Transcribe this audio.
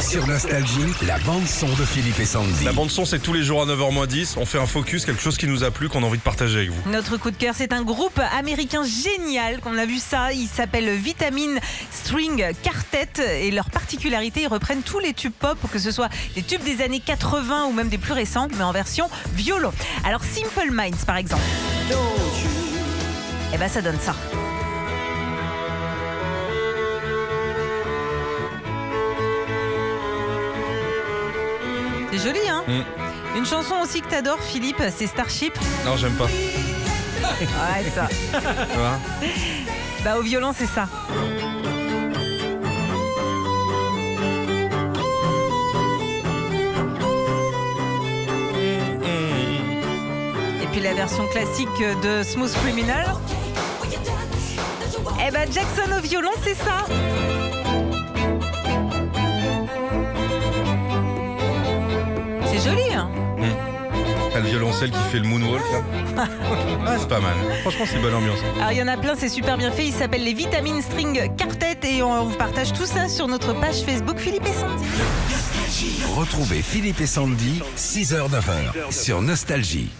Sur Nostalgie, la bande-son de Philippe et Sandy. La bande son c'est tous les jours à 9h10, on fait un focus, quelque chose qui nous a plu, qu'on a envie de partager avec vous. Notre coup de cœur, c'est un groupe américain génial qu'on a vu ça. Il s'appelle Vitamin String Quartet et leur particularité, ils reprennent tous les tubes pop, que ce soit les tubes des années 80 ou même des plus récents, mais en version violon. Alors Simple Minds par exemple. Eh ben ça donne ça. C'est joli, hein Mm. Une chanson aussi que t'adores, Philippe, c'est Starship. Non, j'aime pas. Ouais, ça. Tu vois Bah au violon c'est ça. Et puis la version classique de Smooth Criminal. Eh ben Jackson au violon c'est ça. Joli hein T'as le violoncelle qui fait le moonwalk là. Ah, c'est pas mal. Franchement, c'est bonne ambiance. Alors il y en a plein, c'est super bien fait. Il s'appelle les Vitamin String Quartet et on vous partage tout ça sur notre page Facebook Philippe et Sandy. Retrouvez Philippe et Sandy, 6h-9h, sur Nostalgie.